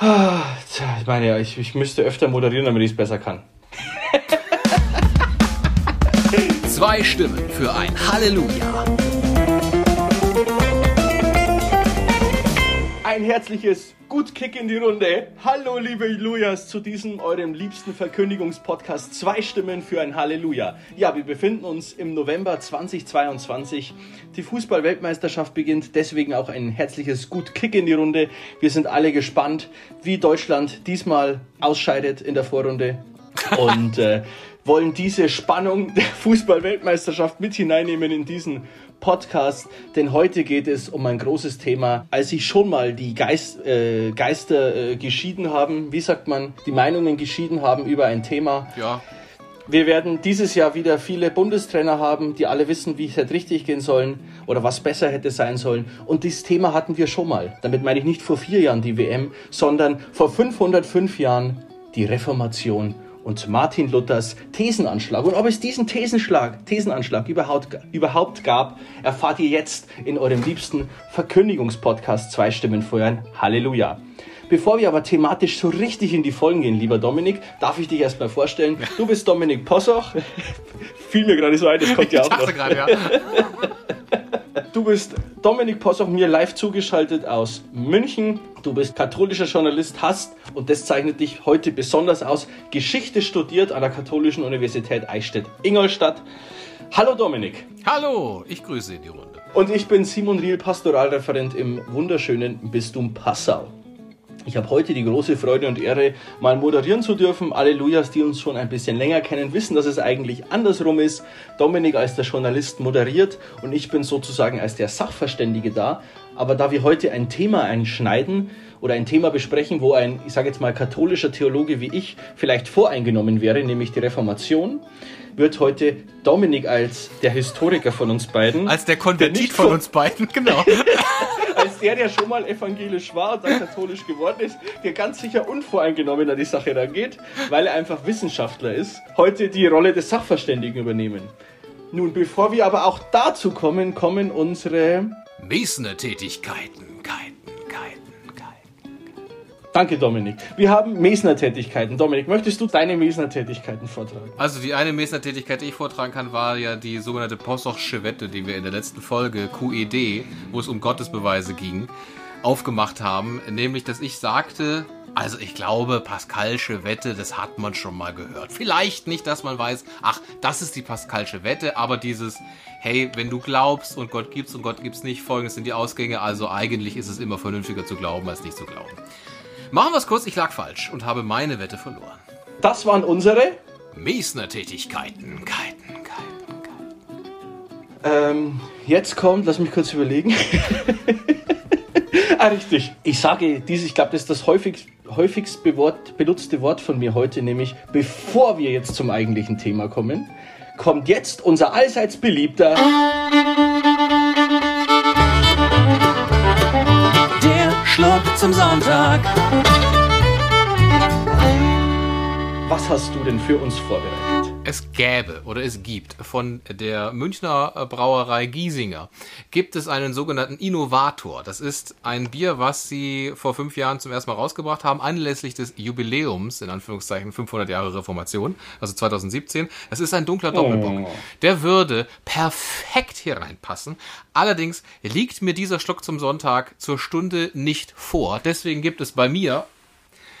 Ich meine ja, ich, ich müsste öfter moderieren, damit ich es besser kann. Zwei Stimmen für ein Halleluja. Ein herzliches Gut Kick in die Runde. Hallo liebe Lujas zu diesem eurem liebsten Verkündigungspodcast Zwei Stimmen für ein Halleluja. Ja, wir befinden uns im November 2022. Die Fußball-Weltmeisterschaft beginnt, deswegen auch ein herzliches Gut Kick in die Runde. Wir sind alle gespannt, wie Deutschland diesmal ausscheidet in der Vorrunde und äh, wollen diese Spannung der Fußball-Weltmeisterschaft mit hineinnehmen in diesen Podcast, denn heute geht es um ein großes Thema. Als sich schon mal die Geist, äh, Geister äh, geschieden haben, wie sagt man, die Meinungen geschieden haben über ein Thema. Ja. Wir werden dieses Jahr wieder viele Bundestrainer haben, die alle wissen, wie es hätte richtig gehen sollen oder was besser hätte sein sollen. Und dieses Thema hatten wir schon mal. Damit meine ich nicht vor vier Jahren die WM, sondern vor 505 Jahren die Reformation und Martin Luthers Thesenanschlag. Und ob es diesen Thesenschlag, Thesenanschlag überhaupt, überhaupt gab, erfahrt ihr jetzt in eurem liebsten Verkündigungspodcast Zwei Stimmen feuern. Halleluja. Bevor wir aber thematisch so richtig in die Vollen gehen, lieber Dominik, darf ich dich erstmal vorstellen. Du bist Dominik Possoch. Fiel mir gerade so ein, das kommt ja auch noch. Grad, ja. Du bist Dominik Possoch mir live zugeschaltet aus München. Du bist katholischer Journalist, hast, und das zeichnet dich heute besonders aus, Geschichte studiert an der Katholischen Universität Eichstätt-Ingolstadt. Hallo Dominik. Hallo, ich grüße in die Runde. Und ich bin Simon Riel, Pastoralreferent im wunderschönen Bistum Passau. Ich habe heute die große Freude und Ehre, mal moderieren zu dürfen. Allelujas, die uns schon ein bisschen länger kennen, wissen, dass es eigentlich andersrum ist. Dominik als der Journalist moderiert und ich bin sozusagen als der Sachverständige da. Aber da wir heute ein Thema einschneiden oder ein Thema besprechen, wo ein, ich sage jetzt mal, katholischer Theologe wie ich vielleicht voreingenommen wäre, nämlich die Reformation, wird heute Dominik als der Historiker von uns beiden. Als der Konvertit von, von uns beiden, genau. der, der schon mal evangelisch war und dann katholisch geworden ist, der ganz sicher unvoreingenommen an die Sache rangeht, weil er einfach Wissenschaftler ist, heute die Rolle des Sachverständigen übernehmen. Nun, bevor wir aber auch dazu kommen, kommen unsere Mesner-Tätigkeiten. Danke, Dominik. Wir haben Mesner-Tätigkeiten. Dominik, möchtest du deine Mesner-Tätigkeiten vortragen? Also die eine Mesner-Tätigkeit, die ich vortragen kann, war ja die sogenannte Possochsche Wette, die wir in der letzten Folge QED, wo es um Gottesbeweise ging, aufgemacht haben. Nämlich, dass ich sagte, also ich glaube, Pascalsche Wette, das hat man schon mal gehört. Vielleicht nicht, dass man weiß, ach, das ist die Pascalsche Wette, aber dieses, hey, wenn du glaubst und Gott gibt's und Gott gibt's nicht, folgendes sind die Ausgänge, also eigentlich ist es immer vernünftiger zu glauben, als nicht zu glauben. Machen wir es kurz, ich lag falsch und habe meine Wette verloren. Das waren unsere Mesner-Tätigkeiten. Keiten, Keiten, Keiten. Ähm, jetzt kommt, lass mich kurz überlegen. ah, richtig. Ich sage dies, ich glaube, das ist das häufigst, häufigst benutzte Wort von mir heute, nämlich bevor wir jetzt zum eigentlichen Thema kommen, kommt jetzt unser allseits beliebter. Zum Sonntag. Was hast du denn für uns vorbereitet? Es gäbe oder es gibt von der Münchner Brauerei Giesinger gibt es einen sogenannten Innovator. Das ist ein Bier, was sie vor fünf Jahren zum ersten Mal rausgebracht haben, anlässlich des Jubiläums, in Anführungszeichen 500 Jahre Reformation, also 2017. Das ist ein dunkler Doppelbock. Oh. Der würde perfekt hier reinpassen. Allerdings liegt mir dieser Schluck zum Sonntag zur Stunde nicht vor. Deswegen gibt es bei mir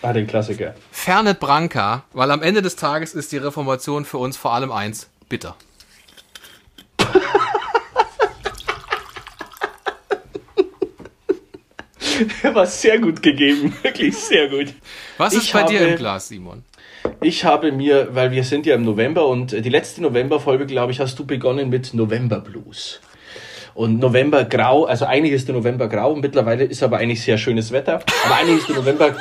Ah, den Klassiker. Fernet Branca, weil am Ende des Tages ist die Reformation für uns vor allem eins, bitter. War sehr gut gegeben, wirklich sehr gut. Was ist ich bei habe, dir im Glas, Simon? Ich habe mir, weil wir sind ja im November und die letzte Novemberfolge, glaube ich, hast du begonnen mit November Blues. Und November grau, also eigentlich ist der November grau und mittlerweile ist aber eigentlich sehr schönes Wetter. Aber eigentlich ist der November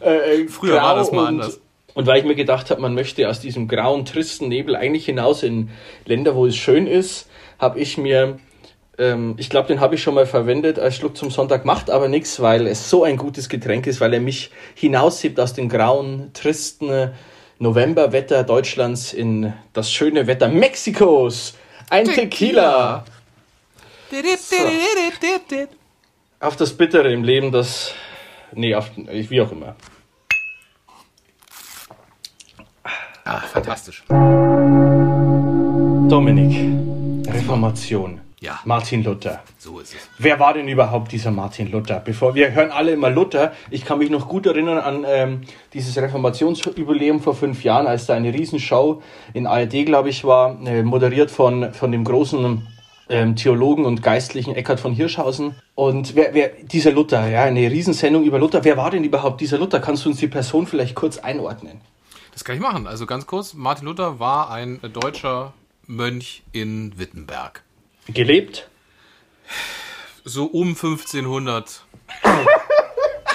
äh, äh, Früher war das mal und, anders. Und weil ich mir gedacht habe, man möchte aus diesem grauen, tristen Nebel eigentlich hinaus in Länder, wo es schön ist, habe ich mir, ähm, ich glaube, den habe ich schon mal verwendet als Schluck zum Sonntag, macht aber nichts, weil es so ein gutes Getränk ist, weil er mich hinaussiebt aus dem grauen, tristen Novemberwetter Deutschlands in das schöne Wetter Mexikos. Ein Tequila. Tequila. So. Auf das Bittere im Leben, das Nee, auf, wie auch immer. Ah, fantastisch. Dominik, Reformation. Ja. Martin Luther. So ist es. Wer war denn überhaupt dieser Martin Luther? Bevor wir hören alle immer Luther. Ich kann mich noch gut erinnern an ähm, dieses Reformationsjubiläum vor fünf Jahren, als da eine Riesenshow in ARD, glaube ich, war, äh, moderiert von, von dem großen ähm, Theologen und Geistlichen Eckhard von Hirschhausen. Und wer, wer dieser Luther, ja, eine Riesensendung über Luther. Wer war denn überhaupt dieser Luther? Kannst du uns die Person vielleicht kurz einordnen? Das kann ich machen. Also ganz kurz, Martin Luther war ein deutscher Mönch in Wittenberg. Gelebt? So um 1500.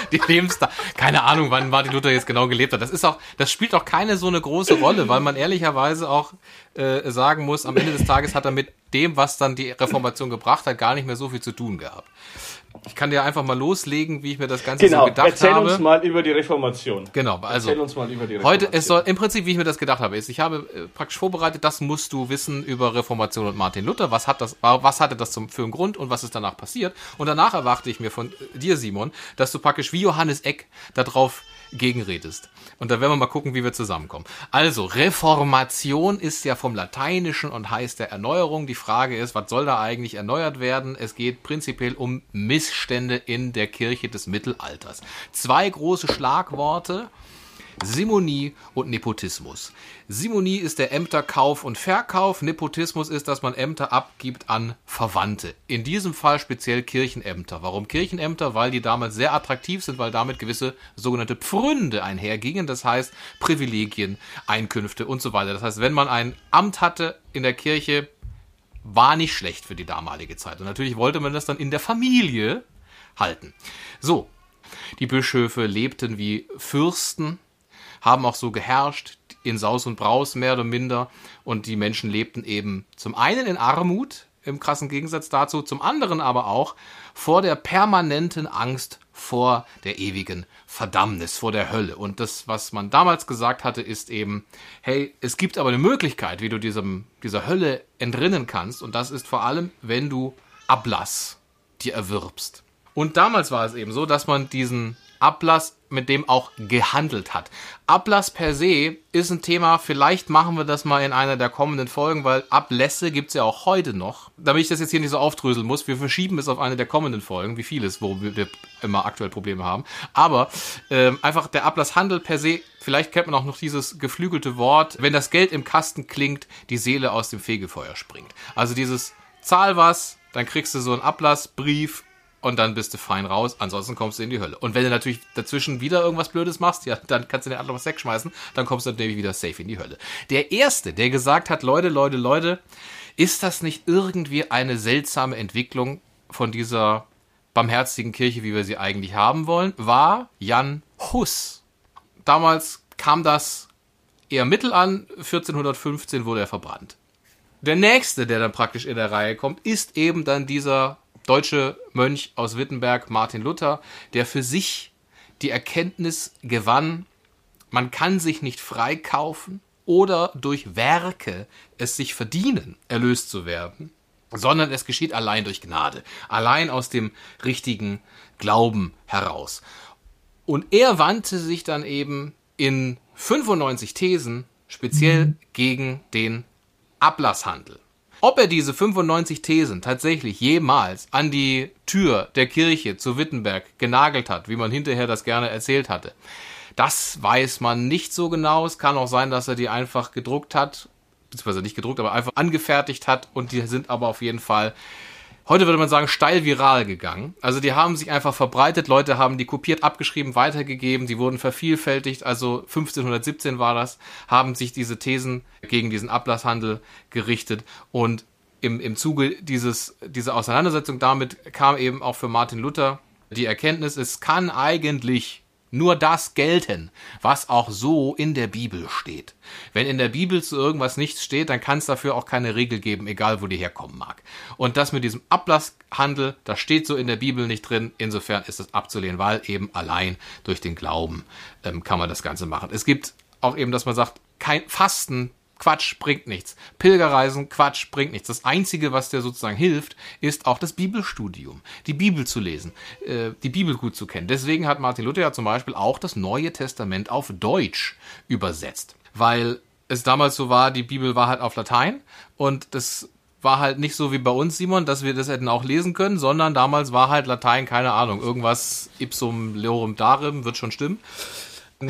die Lebensdauer. Keine Ahnung, wann Martin Luther jetzt genau gelebt hat. Das ist auch, das spielt auch keine so eine große Rolle, weil man ehrlicherweise auch äh, sagen muss, am Ende des Tages hat er mit dem, was dann die Reformation gebracht hat, gar nicht mehr so viel zu tun gehabt. Ich kann dir einfach mal loslegen, wie ich mir das Ganze genau, so gedacht erzähl habe. uns mal über die Reformation. Genau, also Erzähl uns mal über die Reformation. heute, es soll im Prinzip, wie ich mir das gedacht habe, ist, ich habe äh, praktisch vorbereitet, das musst du wissen über Reformation und Martin Luther. Was hat das, was hatte das zum, für einen Grund und was ist danach passiert? Und danach erwarte ich mir von äh, dir, Simon, dass du praktisch wie Johannes Eck darauf gegenredest. Und da werden wir mal gucken, wie wir zusammenkommen. Also, Reformation ist ja vom Lateinischen und heißt der Erneuerung. Die Frage ist, was soll da eigentlich erneuert werden? Es geht prinzipiell um Missstände in der Kirche des Mittelalters. Zwei große Schlagworte. Simonie und Nepotismus. Simonie ist der Ämterkauf und Verkauf. Nepotismus ist, dass man Ämter abgibt an Verwandte. In diesem Fall speziell Kirchenämter. Warum Kirchenämter? Weil die damals sehr attraktiv sind, weil damit gewisse sogenannte Pfründe einhergingen. Das heißt Privilegien, Einkünfte und so weiter. Das heißt, wenn man ein Amt hatte in der Kirche, war nicht schlecht für die damalige Zeit. Und natürlich wollte man das dann in der Familie halten. So, die Bischöfe lebten wie Fürsten, haben auch so geherrscht, in Saus und Braus mehr oder minder. Und die Menschen lebten eben zum einen in Armut, im krassen Gegensatz dazu, zum anderen aber auch vor der permanenten Angst vor der ewigen Verdammnis, vor der Hölle. Und das, was man damals gesagt hatte, ist eben, hey, es gibt aber eine Möglichkeit, wie du diesem, dieser Hölle entrinnen kannst. Und das ist vor allem, wenn du Ablass dir erwirbst. Und damals war es eben so, dass man diesen Ablass mit dem auch gehandelt hat. Ablass per se ist ein Thema, vielleicht machen wir das mal in einer der kommenden Folgen, weil Ablässe gibt es ja auch heute noch. Damit ich das jetzt hier nicht so aufdröseln muss, wir verschieben es auf eine der kommenden Folgen, wie vieles, wo wir immer aktuell Probleme haben. Aber ähm, einfach der Ablasshandel per se, vielleicht kennt man auch noch dieses geflügelte Wort, wenn das Geld im Kasten klingt, die Seele aus dem Fegefeuer springt. Also dieses Zahl was, dann kriegst du so einen Ablassbrief und dann bist du fein raus, ansonsten kommst du in die Hölle. Und wenn du natürlich dazwischen wieder irgendwas Blödes machst, ja, dann kannst du den anderen was wegschmeißen, dann kommst du natürlich wieder safe in die Hölle. Der Erste, der gesagt hat, Leute, Leute, Leute, ist das nicht irgendwie eine seltsame Entwicklung von dieser barmherzigen Kirche, wie wir sie eigentlich haben wollen, war Jan Hus. Damals kam das eher mittel an, 1415 wurde er verbrannt. Der nächste, der dann praktisch in der Reihe kommt, ist eben dann dieser deutsche Mönch aus Wittenberg, Martin Luther, der für sich die Erkenntnis gewann, man kann sich nicht freikaufen oder durch Werke es sich verdienen, erlöst zu werden, sondern es geschieht allein durch Gnade, allein aus dem richtigen Glauben heraus. Und er wandte sich dann eben in 95 Thesen speziell gegen den Ablasshandel. Ob er diese 95 Thesen tatsächlich jemals an die Tür der Kirche zu Wittenberg genagelt hat, wie man hinterher das gerne erzählt hatte, das weiß man nicht so genau. Es kann auch sein, dass er die einfach gedruckt hat, beziehungsweise nicht gedruckt, aber einfach angefertigt hat und die sind aber auf jeden Fall heute würde man sagen, steil viral gegangen. Also die haben sich einfach verbreitet, Leute haben die kopiert, abgeschrieben, weitergegeben, die wurden vervielfältigt, also 1517 war das, haben sich diese Thesen gegen diesen Ablasshandel gerichtet und im, im Zuge dieses, dieser Auseinandersetzung damit kam eben auch für Martin Luther die Erkenntnis, es kann eigentlich nur das gelten, was auch so in der Bibel steht. Wenn in der Bibel zu irgendwas nichts steht, dann kann es dafür auch keine Regel geben, egal wo die herkommen mag. Und das mit diesem Ablasshandel, das steht so in der Bibel nicht drin. Insofern ist es abzulehnen, weil eben allein durch den Glauben ähm, kann man das Ganze machen. Es gibt auch eben, dass man sagt, kein Fasten Quatsch, bringt nichts. Pilgerreisen, Quatsch, bringt nichts. Das Einzige, was dir sozusagen hilft, ist auch das Bibelstudium. Die Bibel zu lesen, äh, die Bibel gut zu kennen. Deswegen hat Martin Luther ja zum Beispiel auch das Neue Testament auf Deutsch übersetzt. Weil es damals so war, die Bibel war halt auf Latein und das war halt nicht so wie bei uns, Simon, dass wir das hätten auch lesen können, sondern damals war halt Latein, keine Ahnung, irgendwas ipsum leorum darum, wird schon stimmen.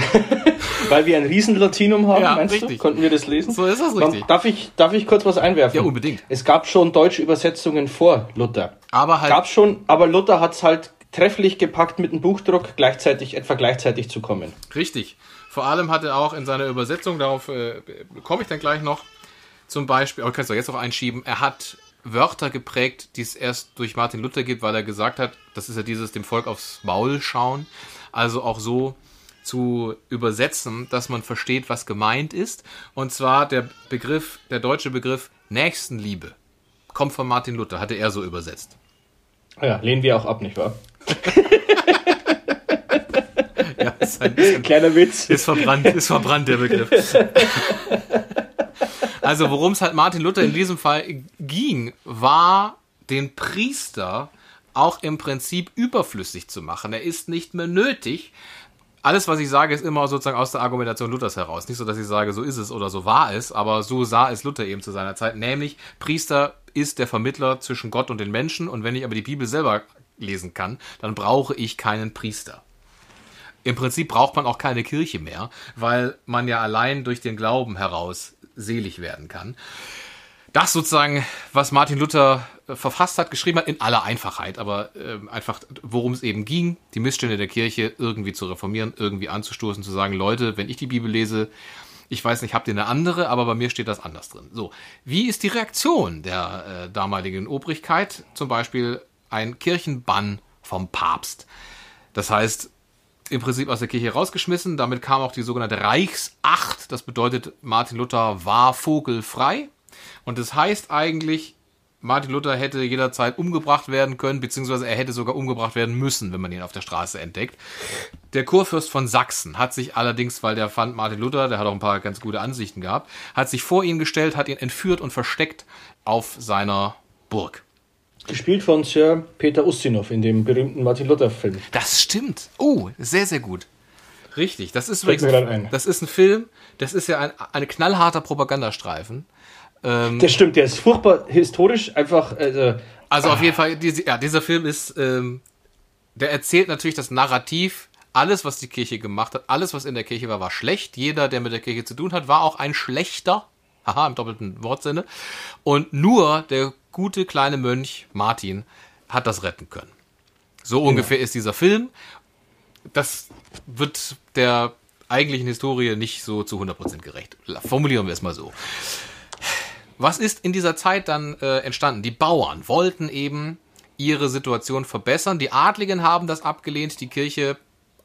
Weil wir ein Riesenlatinum haben, Ja, meinst richtig. du? Konnten wir das lesen? So ist das richtig. Darf ich, darf ich kurz was einwerfen? Ja, unbedingt. Es gab schon deutsche Übersetzungen vor Luther. Aber halt Gab schon, aber Luther hat es halt trefflich gepackt, mit dem Buchdruck gleichzeitig, etwa gleichzeitig zu kommen. Richtig. Vor allem hat er auch in seiner Übersetzung, darauf äh, komme ich dann gleich noch, zum Beispiel, aber kannst du jetzt auch einschieben, er hat Wörter geprägt, die es erst durch Martin Luther gibt, weil er gesagt hat, das ist ja dieses dem Volk aufs Maul schauen, also auch so zu übersetzen, dass man versteht, was gemeint ist. Und zwar der Begriff, der deutsche Begriff Nächstenliebe kommt von Martin Luther, hatte er so übersetzt. Ja, lehnen wir auch ab, nicht wahr? Ja, ist ein bisschen Kleiner Witz. Ist verbrannt, ist verbrannt der Begriff. Also worum es halt Martin Luther in diesem Fall ging, war den Priester auch im Prinzip überflüssig zu machen. Er ist nicht mehr nötig. Alles, was ich sage, ist immer sozusagen aus der Argumentation Luthers heraus. Nicht so, dass ich sage, so ist es oder so war es, aber so sah es Luther eben zu seiner Zeit. Nämlich, Priester ist der Vermittler zwischen Gott und den Menschen und wenn ich aber die Bibel selber lesen kann, dann brauche ich keinen Priester. Im Prinzip braucht man auch keine Kirche mehr, weil man ja allein durch den Glauben heraus selig werden kann. Das sozusagen, was Martin Luther äh, verfasst hat, geschrieben hat, in aller Einfachheit, aber ähm, einfach, worum es eben ging, die Missstände der Kirche irgendwie zu reformieren, irgendwie anzustoßen, zu sagen, Leute, wenn ich die Bibel lese, ich weiß nicht, habt ihr eine andere, aber bei mir steht das anders drin. So, wie ist die Reaktion der äh, damaligen Obrigkeit? Zum Beispiel ein Kirchenbann vom Papst. Das heißt, im Prinzip aus der Kirche rausgeschmissen. Damit kam auch die sogenannte Reichsacht. Das bedeutet, Martin Luther war vogelfrei. Und das heißt eigentlich, Martin Luther hätte jederzeit umgebracht werden können, beziehungsweise er hätte sogar umgebracht werden müssen, wenn man ihn auf der Straße entdeckt. Der Kurfürst von Sachsen hat sich allerdings, weil der fand Martin Luther, der hat auch ein paar ganz gute Ansichten gehabt, hat sich vor ihn gestellt, hat ihn entführt und versteckt auf seiner Burg. Gespielt von Sir Peter Ustinov in dem berühmten Martin Luther-Film. Das stimmt. Oh, sehr, sehr gut. Richtig, das ist übrigens, das ist ein Film, das ist ja ein, ein knallharter Propagandastreifen. Das stimmt, der ist furchtbar historisch, einfach, also, Also auf jeden Fall, diese, ja, dieser Film ist, ähm, der erzählt natürlich das Narrativ, alles, was die Kirche gemacht hat, alles, was in der Kirche war, war schlecht. Jeder, der mit der Kirche zu tun hat, war auch ein schlechter. Haha, im doppelten Wortsinne. Und nur der gute kleine Mönch Martin hat das retten können. So ungefähr ist dieser Film. Das wird der eigentlichen Historie nicht so zu 100% gerecht. Formulieren wir es mal so. Was ist in dieser Zeit dann äh, entstanden? Die Bauern wollten eben ihre Situation verbessern. Die Adligen haben das abgelehnt. Die Kirche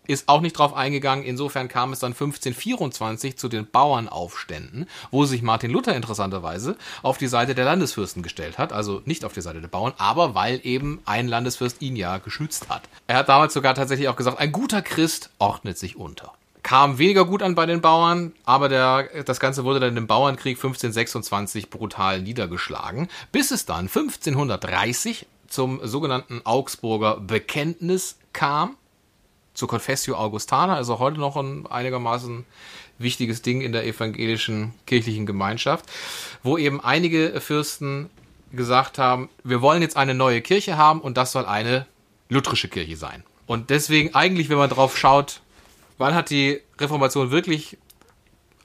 ist auch nicht drauf eingegangen. Insofern kam es dann 1524 zu den Bauernaufständen, wo sich Martin Luther interessanterweise auf die Seite der Landesfürsten gestellt hat. Also nicht auf die Seite der Bauern, aber weil eben ein Landesfürst ihn ja geschützt hat. Er hat damals sogar tatsächlich auch gesagt, ein guter Christ ordnet sich unter kam weniger gut an bei den Bauern, aber der, das Ganze wurde dann im Bauernkrieg 1526 brutal niedergeschlagen, bis es dann 1530 zum sogenannten Augsburger Bekenntnis kam, zur Confessio Augustana, also heute noch ein einigermaßen wichtiges Ding in der evangelischen kirchlichen Gemeinschaft, wo eben einige Fürsten gesagt haben, wir wollen jetzt eine neue Kirche haben und das soll eine lutherische Kirche sein. Und deswegen eigentlich, wenn man drauf schaut, wann hat die Reformation wirklich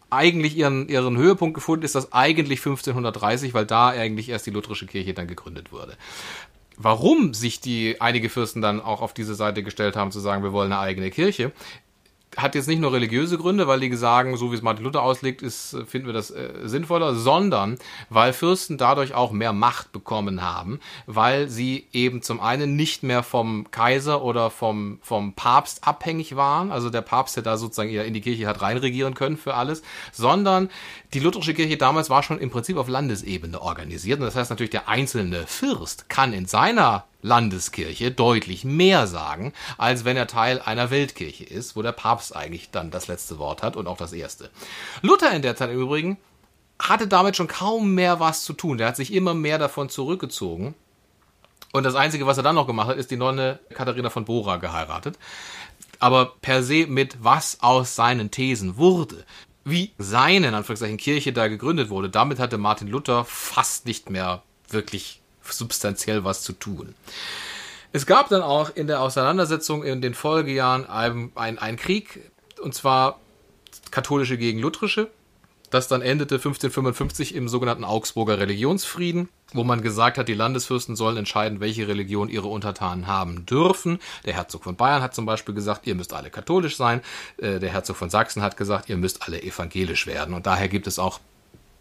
eigentlich ihren, ihren Höhepunkt gefunden, ist das eigentlich 1530, weil da eigentlich erst die lutherische Kirche dann gegründet wurde. Warum sich die einige Fürsten dann auch auf diese Seite gestellt haben, zu sagen, wir wollen eine eigene Kirche, hat jetzt nicht nur religiöse Gründe, weil die sagen, so wie es Martin Luther auslegt, ist, finden wir das äh, sinnvoller, sondern weil Fürsten dadurch auch mehr Macht bekommen haben, weil sie eben zum einen nicht mehr vom Kaiser oder vom, vom Papst abhängig waren, also der Papst, der da sozusagen eher in die Kirche hat reinregieren können für alles, sondern die lutherische Kirche damals war schon im Prinzip auf Landesebene organisiert. Und das heißt natürlich, der einzelne Fürst kann in seiner Landeskirche deutlich mehr sagen, als wenn er Teil einer Weltkirche ist, wo der Papst eigentlich dann das letzte Wort hat und auch das erste. Luther in der Zeit im Übrigen hatte damit schon kaum mehr was zu tun. Der hat sich immer mehr davon zurückgezogen. Und das Einzige, was er dann noch gemacht hat, ist die Nonne Katharina von Bora geheiratet. Aber per se mit was aus seinen Thesen wurde. Wie seine, in Anführungszeichen, Kirche da gegründet wurde, damit hatte Martin Luther fast nicht mehr wirklich substanziell was zu tun. Es gab dann auch in der Auseinandersetzung in den Folgejahren einen ein Krieg, und zwar katholische gegen lutherische. Das dann endete 1555 im sogenannten Augsburger Religionsfrieden, wo man gesagt hat, die Landesfürsten sollen entscheiden, welche Religion ihre Untertanen haben dürfen. Der Herzog von Bayern hat zum Beispiel gesagt, ihr müsst alle katholisch sein. Äh, der Herzog von Sachsen hat gesagt, ihr müsst alle evangelisch werden. Und daher gibt es auch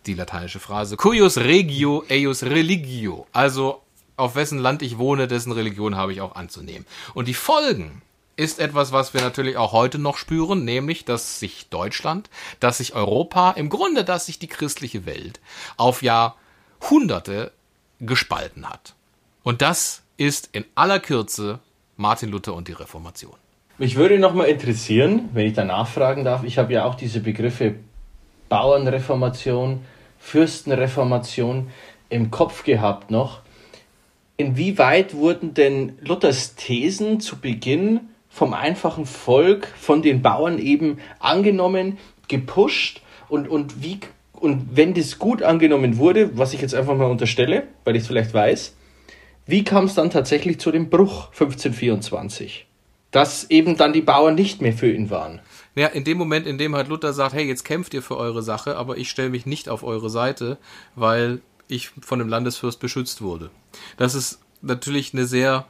die lateinische Phrase cuius regio eius religio. Also auf wessen Land ich wohne, dessen Religion habe ich auch anzunehmen. Und die Folgen ist etwas, was wir natürlich auch heute noch spüren, nämlich, dass sich Deutschland, dass sich Europa, im Grunde, dass sich die christliche Welt auf Jahrhunderte gespalten hat. Und das ist in aller Kürze Martin Luther und die Reformation. Mich würde noch mal interessieren, wenn ich da nachfragen darf, ich habe ja auch diese Begriffe Bauernreformation, Fürstenreformation im Kopf gehabt noch. Inwieweit wurden denn Luthers Thesen zu Beginn vom einfachen Volk, von den Bauern eben angenommen, gepusht und, und wie und wenn das gut angenommen wurde, was ich jetzt einfach mal unterstelle, weil ich es vielleicht weiß, wie kam es dann tatsächlich zu dem Bruch 1524? Dass eben dann die Bauern nicht mehr für ihn waren. Ja, in dem Moment, in dem halt Luther sagt, hey, jetzt kämpft ihr für eure Sache, aber ich stelle mich nicht auf eure Seite, weil ich von dem Landesfürst beschützt wurde. Das ist natürlich eine sehr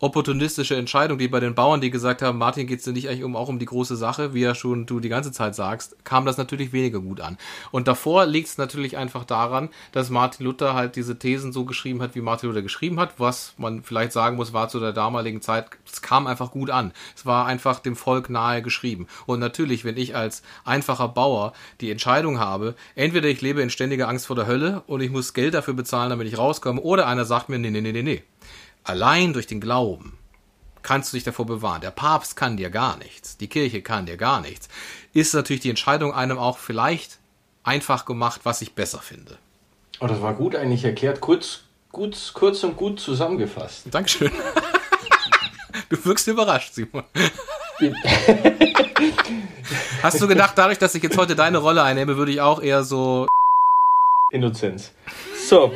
opportunistische Entscheidung, die bei den Bauern, die gesagt haben, Martin, geht's dir nicht eigentlich um, auch um die große Sache, wie ja schon du die ganze Zeit sagst, kam das natürlich weniger gut an. Und davor liegt es natürlich einfach daran, dass Martin Luther halt diese Thesen so geschrieben hat, wie Martin Luther geschrieben hat, was man vielleicht sagen muss, war zu der damaligen Zeit, es kam einfach gut an. Es war einfach dem Volk nahe geschrieben. Und natürlich, wenn ich als einfacher Bauer die Entscheidung habe, entweder ich lebe in ständiger Angst vor der Hölle und ich muss Geld dafür bezahlen, damit ich rauskomme, oder einer sagt mir, nee, nee, nee, nee, nee Allein durch den Glauben kannst du dich davor bewahren. Der Papst kann dir gar nichts, die Kirche kann dir gar nichts. Ist natürlich die Entscheidung einem auch vielleicht einfach gemacht, was ich besser finde. Oh, das war gut eigentlich erklärt, kurz, gut, kurz und gut zusammengefasst. Dankeschön. Du wirkst überrascht, Simon. Hast du gedacht, dadurch, dass ich jetzt heute deine Rolle einnehme, würde ich auch eher so. Innozenz. So,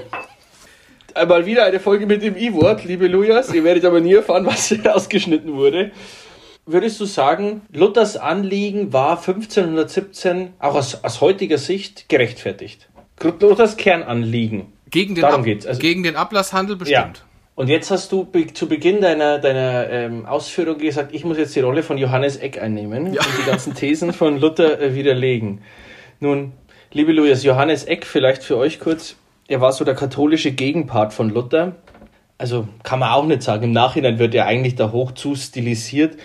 Einmal wieder eine Folge mit dem I-Wort, liebe Lujas. Ihr werdet aber nie erfahren, was ausgeschnitten wurde. Würdest du sagen, Luthers Anliegen war 1517 auch aus, aus heutiger Sicht gerechtfertigt? Luthers Kernanliegen. Gegen den, Darum geht's. Also, gegen den Ablasshandel bestimmt. Ja. Und jetzt hast du zu Beginn deiner, deiner ähm, Ausführung gesagt, ich muss jetzt die Rolle von Johannes Eck einnehmen ja. und die ganzen Thesen von Luther äh, widerlegen. Nun, liebe Lujas, Johannes Eck, vielleicht für euch kurz, er war so der katholische Gegenpart von Luther. Also kann man auch nicht sagen. Im Nachhinein wird er eigentlich da hoch zu stilisiert.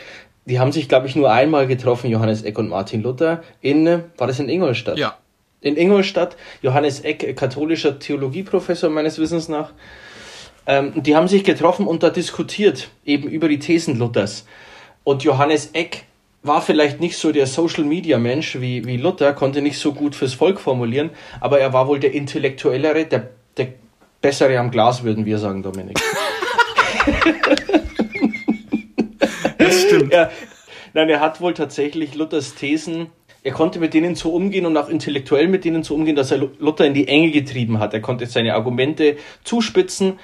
Die haben sich, glaube ich, nur einmal getroffen, Johannes Eck und Martin Luther. In, war das in Ingolstadt? Ja. In Ingolstadt. Johannes Eck, katholischer Theologieprofessor meines Wissens nach. Ähm, die haben sich getroffen und da diskutiert, eben über die Thesen Luthers. Und Johannes Eck war vielleicht nicht so der Social Media Mensch wie, wie Luther, konnte nicht so gut fürs Volk formulieren, aber er war wohl der intellektuellere, der, der bessere am Glas, würden wir sagen, Dominik. das stimmt. Er, nein, er hat wohl tatsächlich Luthers Thesen, er konnte mit denen so umgehen und auch intellektuell mit denen so umgehen, dass er Luther in die Enge getrieben hat. Er konnte seine Argumente zuspitzen,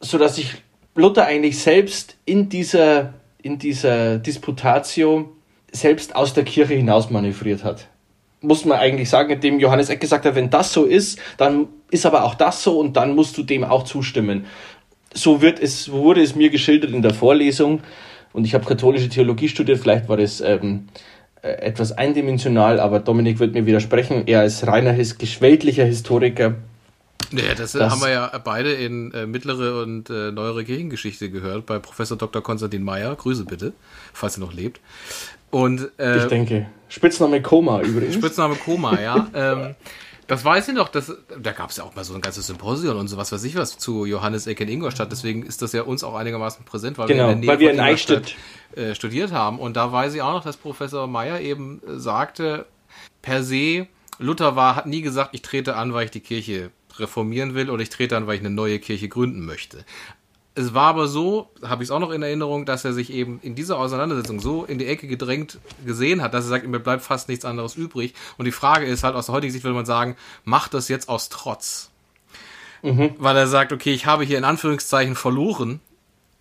sodass sich Luther eigentlich selbst in dieser in dieser Disputatio selbst aus der Kirche hinaus manövriert hat. Muss man eigentlich sagen, indem Johannes Eck gesagt hat, wenn das so ist, dann ist aber auch das so und dann musst du dem auch zustimmen. So wird es, wurde es mir geschildert in der Vorlesung und ich habe katholische Theologie studiert, vielleicht war das ähm, äh, etwas eindimensional, aber Dominik wird mir widersprechen. Er ist reiner weltlicher Historiker ja, das, das, haben wir ja beide in äh, mittlere und äh, neuere Kirchengeschichte gehört, bei Professor Dr. Konstantin Meyer. Grüße bitte, falls er noch lebt. Und, äh, ich denke. Spitzname Koma übrigens. Spitzname Koma, ja. ähm, das weiß ich noch, das, da gab es ja auch mal so ein ganzes Symposium und so was weiß ich was zu Johannes Eck in Ingolstadt. Deswegen ist das ja uns auch einigermaßen präsent, weil genau, wir in der Nähe wir in Eichstätt äh, studiert haben. Und da weiß ich auch noch, dass Professor Meyer eben sagte, per se Luther war, hat nie gesagt, ich trete an, weil ich die Kirche reformieren will oder ich trete an, weil ich eine neue Kirche gründen möchte. Es war aber so, habe ich es auch noch in Erinnerung, dass er sich eben in dieser Auseinandersetzung so in die Ecke gedrängt gesehen hat, dass er sagt, mir bleibt fast nichts anderes übrig. Und die Frage ist halt aus der heutigen Sicht, würde man sagen, macht das jetzt aus Trotz? Mhm. Weil er sagt, okay, ich habe hier in Anführungszeichen verloren.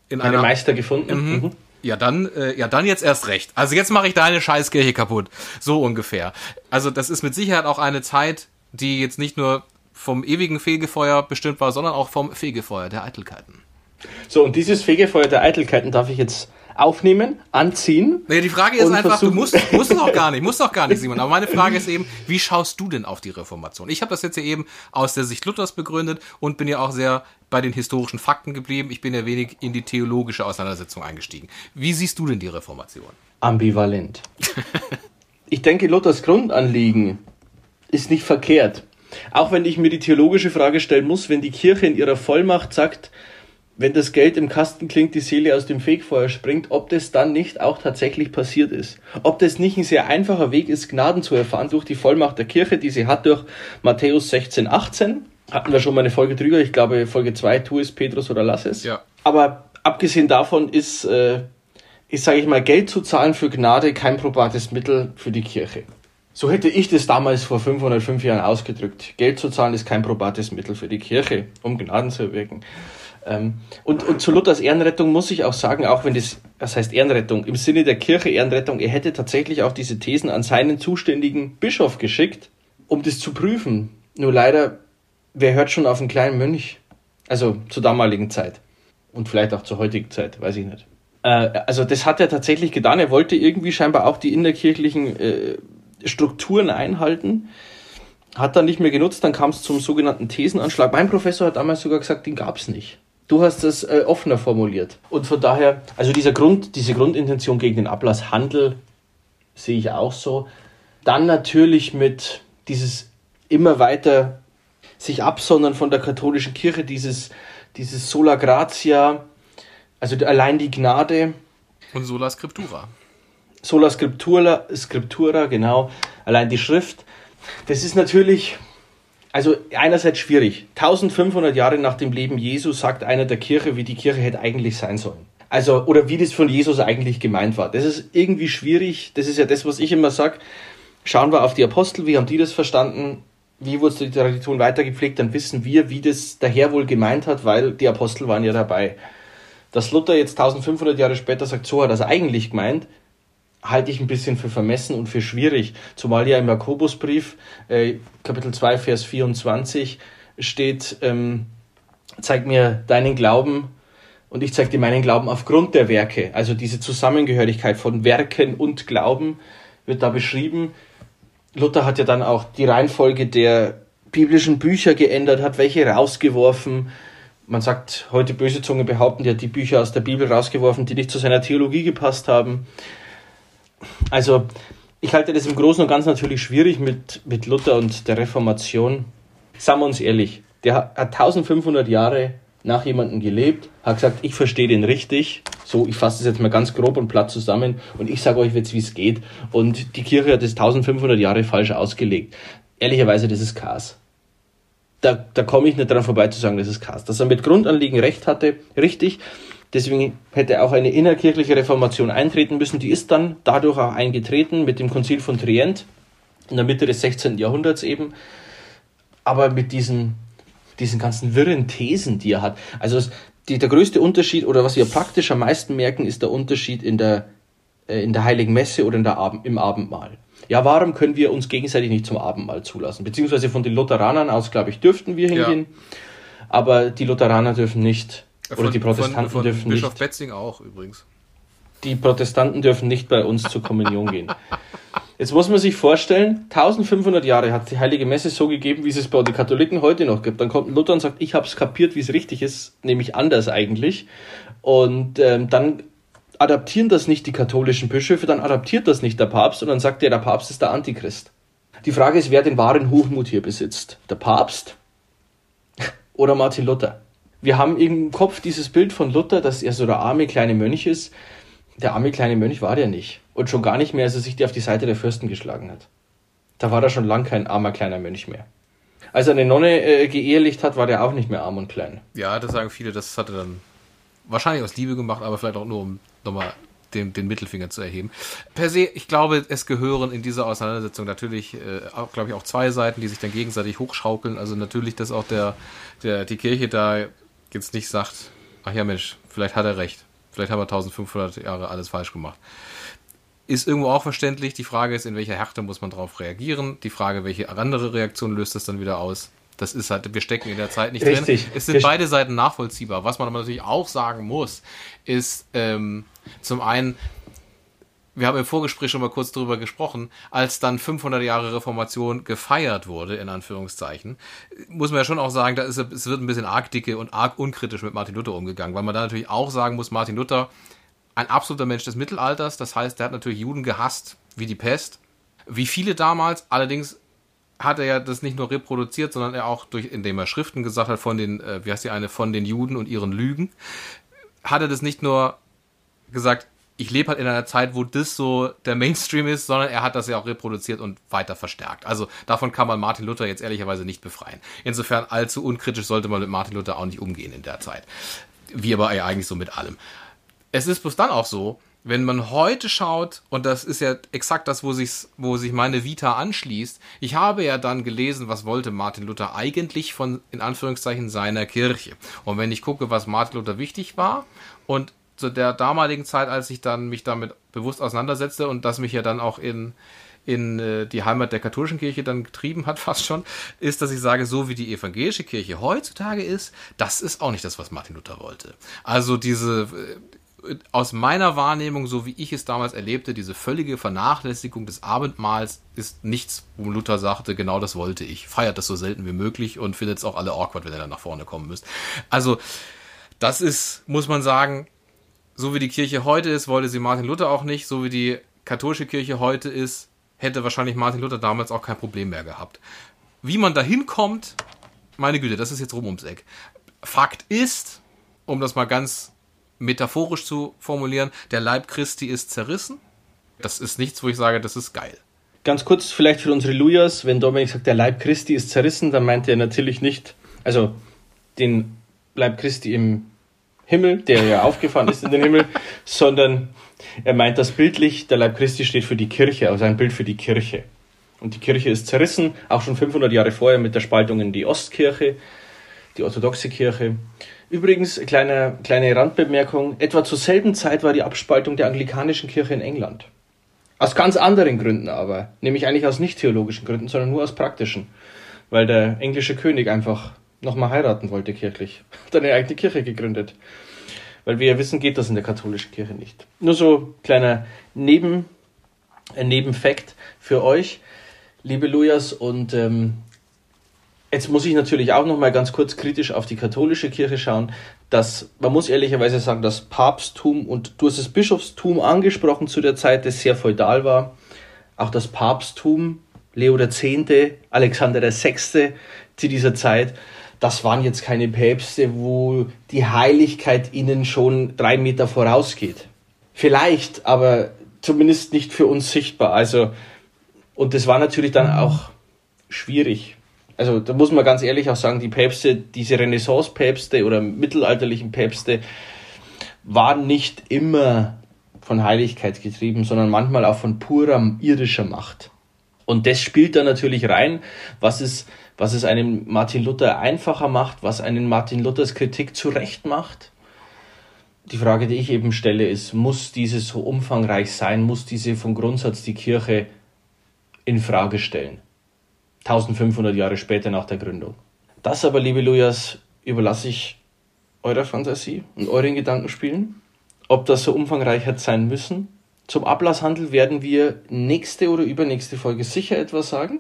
In Eine einer Meister gefunden. Mhm. Mhm. Ja, dann, äh, ja, dann jetzt erst recht. Also jetzt mache ich deine Scheißkirche kaputt. So ungefähr. Also das ist mit Sicherheit auch eine Zeit, die jetzt nicht nur vom ewigen Fegefeuer bestimmt war, sondern auch vom Fegefeuer der Eitelkeiten. So, und dieses Fegefeuer der Eitelkeiten darf ich jetzt aufnehmen, anziehen. Naja, die Frage ist einfach, du musst, musst doch gar nicht, musst doch gar nicht, Simon. Aber meine Frage ist eben, wie schaust du denn auf die Reformation? Ich habe das jetzt ja eben aus der Sicht Luthers begründet und bin ja auch sehr bei den historischen Fakten geblieben. Ich bin ja wenig in die theologische Auseinandersetzung eingestiegen. Wie siehst du denn die Reformation? Ambivalent. ich denke, Luthers Grundanliegen ist nicht verkehrt. Auch wenn ich mir die theologische Frage stellen muss, wenn die Kirche in ihrer Vollmacht sagt, wenn das Geld im Kasten klingt, die Seele aus dem Fegfeuer springt, ob das dann nicht auch tatsächlich passiert ist. Ob das nicht ein sehr einfacher Weg ist, Gnaden zu erfahren durch die Vollmacht der Kirche, die sie hat durch Matthäus 16, 18. Hatten wir schon mal eine Folge drüber, ich glaube Folge 2, tu es Petrus oder lass es. Ja. Aber abgesehen davon ist, äh, ist sage ich mal, Geld zu zahlen für Gnade kein probates Mittel für die Kirche. So hätte ich das damals vor 505 Jahren ausgedrückt. Geld zu zahlen ist kein probates Mittel für die Kirche, um Gnaden zu erwirken. Ähm, und, und zu Luthers Ehrenrettung muss ich auch sagen, auch wenn das, das heißt Ehrenrettung, im Sinne der Kirche Ehrenrettung, er hätte tatsächlich auch diese Thesen an seinen zuständigen Bischof geschickt, um das zu prüfen. Nur leider, wer hört schon auf einen kleinen Mönch? Also zur damaligen Zeit. Und vielleicht auch zur heutigen Zeit, weiß ich nicht. Äh, also das hat er tatsächlich getan. Er wollte irgendwie scheinbar auch die innerkirchlichen äh, Strukturen einhalten hat dann nicht mehr genutzt, dann kam es zum sogenannten Thesenanschlag. Mein Professor hat damals sogar gesagt, den gab es nicht. Du hast es äh, offener formuliert. Und von daher, also dieser Grund, diese Grundintention gegen den Ablass Handel sehe ich auch so. Dann natürlich mit dieses immer weiter sich absondern von der katholischen Kirche, dieses, dieses Sola Gratia, also allein die Gnade. Und Sola Scriptura. Sola Scriptura, Scriptura, genau. Allein die Schrift. Das ist natürlich also einerseits schwierig. 1500 Jahre nach dem Leben Jesu sagt einer der Kirche, wie die Kirche hätte eigentlich sein sollen. Also, oder wie das von Jesus eigentlich gemeint war. Das ist irgendwie schwierig. Das ist ja das, was ich immer sage. Schauen wir auf die Apostel, wie haben die das verstanden? Wie wurde die Tradition weitergepflegt? Dann wissen wir, wie das der Herr wohl gemeint hat, weil die Apostel waren ja dabei. Dass Luther jetzt 1500 Jahre später sagt, so hat er es eigentlich gemeint, halte ich ein bisschen für vermessen und für schwierig, zumal ja im Jakobusbrief, äh, Kapitel 2, Vers 24 steht, ähm, zeig mir deinen Glauben und ich zeige dir meinen Glauben aufgrund der Werke. Also diese Zusammengehörigkeit von Werken und Glauben wird da beschrieben. Luther hat ja dann auch die Reihenfolge der biblischen Bücher geändert, hat welche rausgeworfen. Man sagt, heute böse Zungen behaupten, er hat die Bücher aus der Bibel rausgeworfen, die nicht zu seiner Theologie gepasst haben. Also ich halte das im Großen und Ganzen natürlich schwierig mit, mit Luther und der Reformation. Sagen wir uns ehrlich, der hat 1500 Jahre nach jemandem gelebt, hat gesagt, ich verstehe den richtig. So, ich fasse das jetzt mal ganz grob und platt zusammen und ich sage euch jetzt, wie es geht. Und die Kirche hat das 1500 Jahre falsch ausgelegt. Ehrlicherweise, das ist Chaos. Da, da komme ich nicht dran vorbei zu sagen, das ist Chaos. Dass er mit Grundanliegen recht hatte, richtig. Deswegen hätte auch eine innerkirchliche Reformation eintreten müssen. Die ist dann dadurch auch eingetreten mit dem Konzil von Trient in der Mitte des 16. Jahrhunderts eben. Aber mit diesen, diesen ganzen wirren Thesen, die er hat. Also die, der größte Unterschied oder was wir praktisch am meisten merken, ist der Unterschied in der, äh, in der Heiligen Messe oder in der Abend, im Abendmahl. Ja, warum können wir uns gegenseitig nicht zum Abendmahl zulassen? Beziehungsweise von den Lutheranern aus, glaube ich, dürften wir hingehen. Ja. Aber die Lutheraner dürfen nicht von, Oder die Protestanten von, von dürfen Bischof nicht. Betzing auch übrigens. Die Protestanten dürfen nicht bei uns zur Kommunion gehen. Jetzt muss man sich vorstellen, 1500 Jahre hat die Heilige Messe so gegeben, wie es es bei den Katholiken heute noch gibt. Dann kommt Luther und sagt, ich habe es kapiert, wie es richtig ist, nämlich anders eigentlich. Und ähm, dann adaptieren das nicht die katholischen Bischöfe, dann adaptiert das nicht der Papst und dann sagt er, der Papst ist der Antichrist. Die Frage ist, wer den wahren Hochmut hier besitzt. Der Papst oder Martin Luther? Wir haben im Kopf dieses Bild von Luther, dass er so der arme kleine Mönch ist. Der arme kleine Mönch war der nicht. Und schon gar nicht mehr, als er sich auf die Seite der Fürsten geschlagen hat. Da war er schon lang kein armer kleiner Mönch mehr. Als er eine Nonne äh, geehelicht hat, war der auch nicht mehr arm und klein. Ja, das sagen viele, das hat er dann wahrscheinlich aus Liebe gemacht, aber vielleicht auch nur, um nochmal den, den Mittelfinger zu erheben. Per se, ich glaube, es gehören in dieser Auseinandersetzung natürlich, äh, glaube ich, auch zwei Seiten, die sich dann gegenseitig hochschaukeln. Also natürlich, dass auch der, der, die Kirche da jetzt nicht sagt, ach ja Mensch, vielleicht hat er recht. Vielleicht haben wir 1500 Jahre alles falsch gemacht. Ist irgendwo auch verständlich. Die Frage ist, in welcher Härte muss man darauf reagieren? Die Frage, welche andere Reaktion löst das dann wieder aus? Das ist halt, wir stecken in der Zeit nicht Richtig. drin. Es sind beide Seiten nachvollziehbar. Was man aber natürlich auch sagen muss, ist ähm, zum einen, wir haben im Vorgespräch schon mal kurz darüber gesprochen, als dann 500 Jahre Reformation gefeiert wurde, in Anführungszeichen, muss man ja schon auch sagen, da ist, es wird ein bisschen arg dicke und arg unkritisch mit Martin Luther umgegangen, weil man da natürlich auch sagen muss, Martin Luther, ein absoluter Mensch des Mittelalters, das heißt, der hat natürlich Juden gehasst, wie die Pest, wie viele damals, allerdings hat er ja das nicht nur reproduziert, sondern er auch durch, indem er Schriften gesagt hat von den, äh, wie heißt die eine, von den Juden und ihren Lügen, hat er das nicht nur gesagt, ich lebe halt in einer Zeit, wo das so der Mainstream ist, sondern er hat das ja auch reproduziert und weiter verstärkt. Also davon kann man Martin Luther jetzt ehrlicherweise nicht befreien. Insofern allzu unkritisch sollte man mit Martin Luther auch nicht umgehen in der Zeit. Wie aber eigentlich so mit allem. Es ist bloß dann auch so, wenn man heute schaut, und das ist ja exakt das, wo sich, wo sich meine Vita anschließt, ich habe ja dann gelesen, was wollte Martin Luther eigentlich von, in Anführungszeichen, seiner Kirche. Und wenn ich gucke, was Martin Luther wichtig war und zu der damaligen Zeit, als ich dann mich damit bewusst auseinandersetzte und das mich ja dann auch in, in äh, die Heimat der katholischen Kirche dann getrieben hat, fast schon, ist, dass ich sage, so wie die evangelische Kirche heutzutage ist, das ist auch nicht das, was Martin Luther wollte. Also diese, äh, aus meiner Wahrnehmung, so wie ich es damals erlebte, diese völlige Vernachlässigung des Abendmahls ist nichts, wo Luther sagte, genau das wollte ich. Feiert das so selten wie möglich und findet es auch alle awkward, wenn ihr dann nach vorne kommen müsst. Also, das ist, muss man sagen, so wie die Kirche heute ist, wollte sie Martin Luther auch nicht. So wie die katholische Kirche heute ist, hätte wahrscheinlich Martin Luther damals auch kein Problem mehr gehabt. Wie man da hinkommt, meine Güte, das ist jetzt rum ums Eck. Fakt ist, um das mal ganz metaphorisch zu formulieren, der Leib Christi ist zerrissen. Das ist nichts, wo ich sage, das ist geil. Ganz kurz vielleicht für unsere Lujas, wenn Dominik sagt, der Leib Christi ist zerrissen, dann meint er natürlich nicht, also den Leib Christi im Himmel, der ja aufgefahren ist in den Himmel, sondern er meint das bildlich, der Leib Christi steht für die Kirche, also ein Bild für die Kirche. Und die Kirche ist zerrissen, auch schon 500 Jahre vorher mit der Spaltung in die Ostkirche, die orthodoxe Kirche. Übrigens, kleine, kleine Randbemerkung, etwa zur selben Zeit war die Abspaltung der anglikanischen Kirche in England. Aus ganz anderen Gründen aber, nämlich eigentlich aus nicht theologischen Gründen, sondern nur aus praktischen. Weil der englische König einfach nochmal heiraten wollte kirchlich. Hat eine eigene Kirche gegründet. Weil wir ja wissen, geht das in der katholischen Kirche nicht. Nur so kleiner Neben, ein Nebenfakt für euch, liebe Lujas, und ähm, Jetzt muss ich natürlich auch noch mal ganz kurz kritisch auf die katholische Kirche schauen. Dass, man muss ehrlicherweise sagen, das Papsttum und du hast das Bischofstum angesprochen zu der Zeit, das sehr feudal war. Auch das Papsttum, Leo X., Alexander VI. zu dieser Zeit, das waren jetzt keine Päpste, wo die Heiligkeit ihnen schon drei Meter vorausgeht. Vielleicht, aber zumindest nicht für uns sichtbar. Also, und das war natürlich dann auch schwierig also da muss man ganz ehrlich auch sagen, die Päpste, diese Renaissance-Päpste oder mittelalterlichen Päpste waren nicht immer von Heiligkeit getrieben, sondern manchmal auch von purer irdischer Macht. Und das spielt da natürlich rein, was es, was es einem Martin Luther einfacher macht, was einen Martin Luthers Kritik zurecht macht. Die Frage, die ich eben stelle, ist, muss dieses so umfangreich sein? Muss diese vom Grundsatz die Kirche in Frage stellen? 1500 Jahre später nach der Gründung. Das aber, liebe Lujas, überlasse ich eurer Fantasie und euren Gedankenspielen. Ob das so umfangreich hat sein müssen. Zum Ablasshandel werden wir nächste oder übernächste Folge sicher etwas sagen.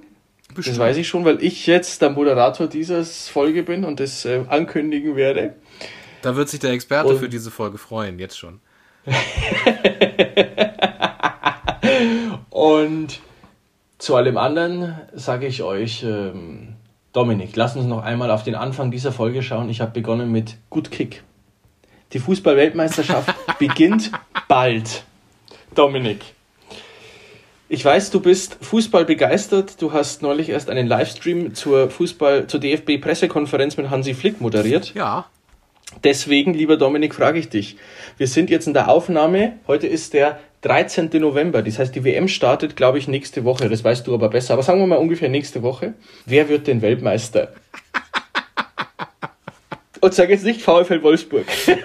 Bestimmt. Das weiß ich schon, weil ich jetzt der Moderator dieser Folge bin und das äh, ankündigen werde. Da wird sich der Experte und für diese Folge freuen, jetzt schon. und zu allem anderen sage ich euch, ähm, Dominik, lass uns noch einmal auf den Anfang dieser Folge schauen. Ich habe begonnen mit Good Kick. Die Fußball-Weltmeisterschaft beginnt bald. Dominik, Ich weiß, du bist Fußball begeistert. Du hast neulich erst einen Livestream zur Fußball, zur DFB-Pressekonferenz mit Hansi Flick moderiert. Ja. Deswegen, lieber Dominik, frage ich dich. Wir sind jetzt in der Aufnahme. Heute ist der 13. November. Das heißt, die WM startet, glaube ich, nächste Woche. Das weißt du aber besser. Aber sagen wir mal ungefähr nächste Woche. Wer wird denn Weltmeister? Und sag jetzt nicht VfL Wolfsburg.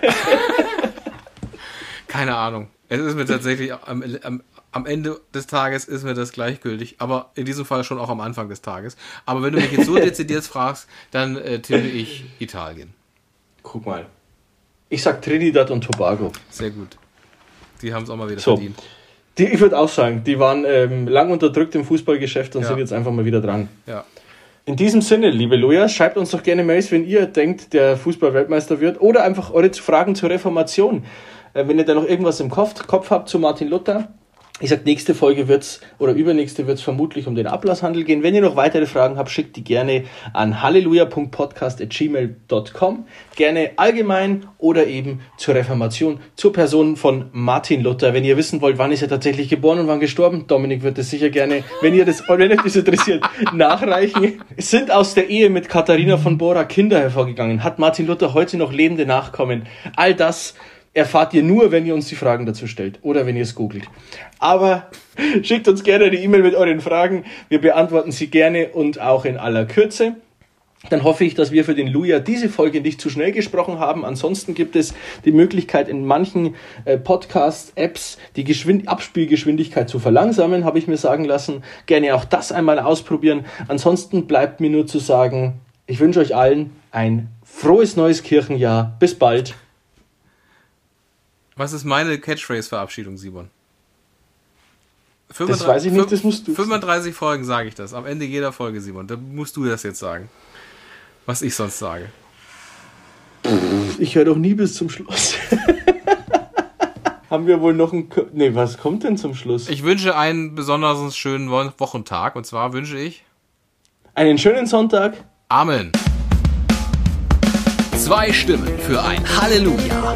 Keine Ahnung. Es ist mir tatsächlich am, am, am Ende des Tages ist mir das gleichgültig, aber in diesem Fall schon auch am Anfang des Tages. Aber wenn du mich jetzt so dezidiert fragst, dann äh, tippe ich Italien. Guck mal. Ich sag Trinidad und Tobago. Sehr gut. Die haben es auch mal wieder So. verdient. Die, ich würde auch sagen, die waren ähm, lang unterdrückt im Fußballgeschäft und Ja. sind jetzt einfach mal wieder dran. Ja. In diesem Sinne, liebe Loja, schreibt uns doch gerne Mails, wenn ihr denkt, der Fußball-Weltmeister wird oder einfach eure Fragen zur Reformation. Äh, wenn ihr da noch irgendwas im Kopf, Kopf habt zu Martin Luther. Ich sag, nächste Folge wird's oder übernächste wird's vermutlich um den Ablasshandel gehen. Wenn ihr noch weitere Fragen habt, schickt die gerne an halleluja.podcast.gmail.com. Gerne allgemein oder eben zur Reformation, zur Person von Martin Luther. Wenn ihr wissen wollt, wann ist er tatsächlich geboren und wann gestorben, Dominik wird das sicher gerne, wenn ihr das, wenn euch das interessiert, nachreichen. Es sind aus der Ehe mit Katharina von Bora Kinder hervorgegangen. Hat Martin Luther heute noch lebende Nachkommen? All das erfahrt ihr nur, wenn ihr uns die Fragen dazu stellt oder wenn ihr es googelt. Aber schickt uns gerne eine E-Mail mit euren Fragen. Wir beantworten sie gerne und auch in aller Kürze. Dann hoffe ich, dass wir für den Luja diese Folge nicht zu schnell gesprochen haben. Ansonsten gibt es die Möglichkeit, in manchen äh, Podcast-Apps die Geschwind Abspielgeschwindigkeit zu verlangsamen, habe ich mir sagen lassen. Gerne auch das einmal ausprobieren. Ansonsten bleibt mir nur zu sagen, ich wünsche euch allen ein frohes neues Kirchenjahr. Bis bald. Was ist meine Catchphrase-Verabschiedung, Simon? Das weiß ich nicht, das musst du 35 Folgen sage ich das. Am Ende jeder Folge, Simon. Da musst du das jetzt sagen. Was ich sonst sage. Ich höre doch nie bis zum Schluss. Haben wir wohl noch ein... Nee, was kommt denn zum Schluss? Ich wünsche einen besonders schönen Wo- Wochentag. Und zwar wünsche ich Einen schönen Sonntag. Amen. Zwei Stimmen für ein Halleluja.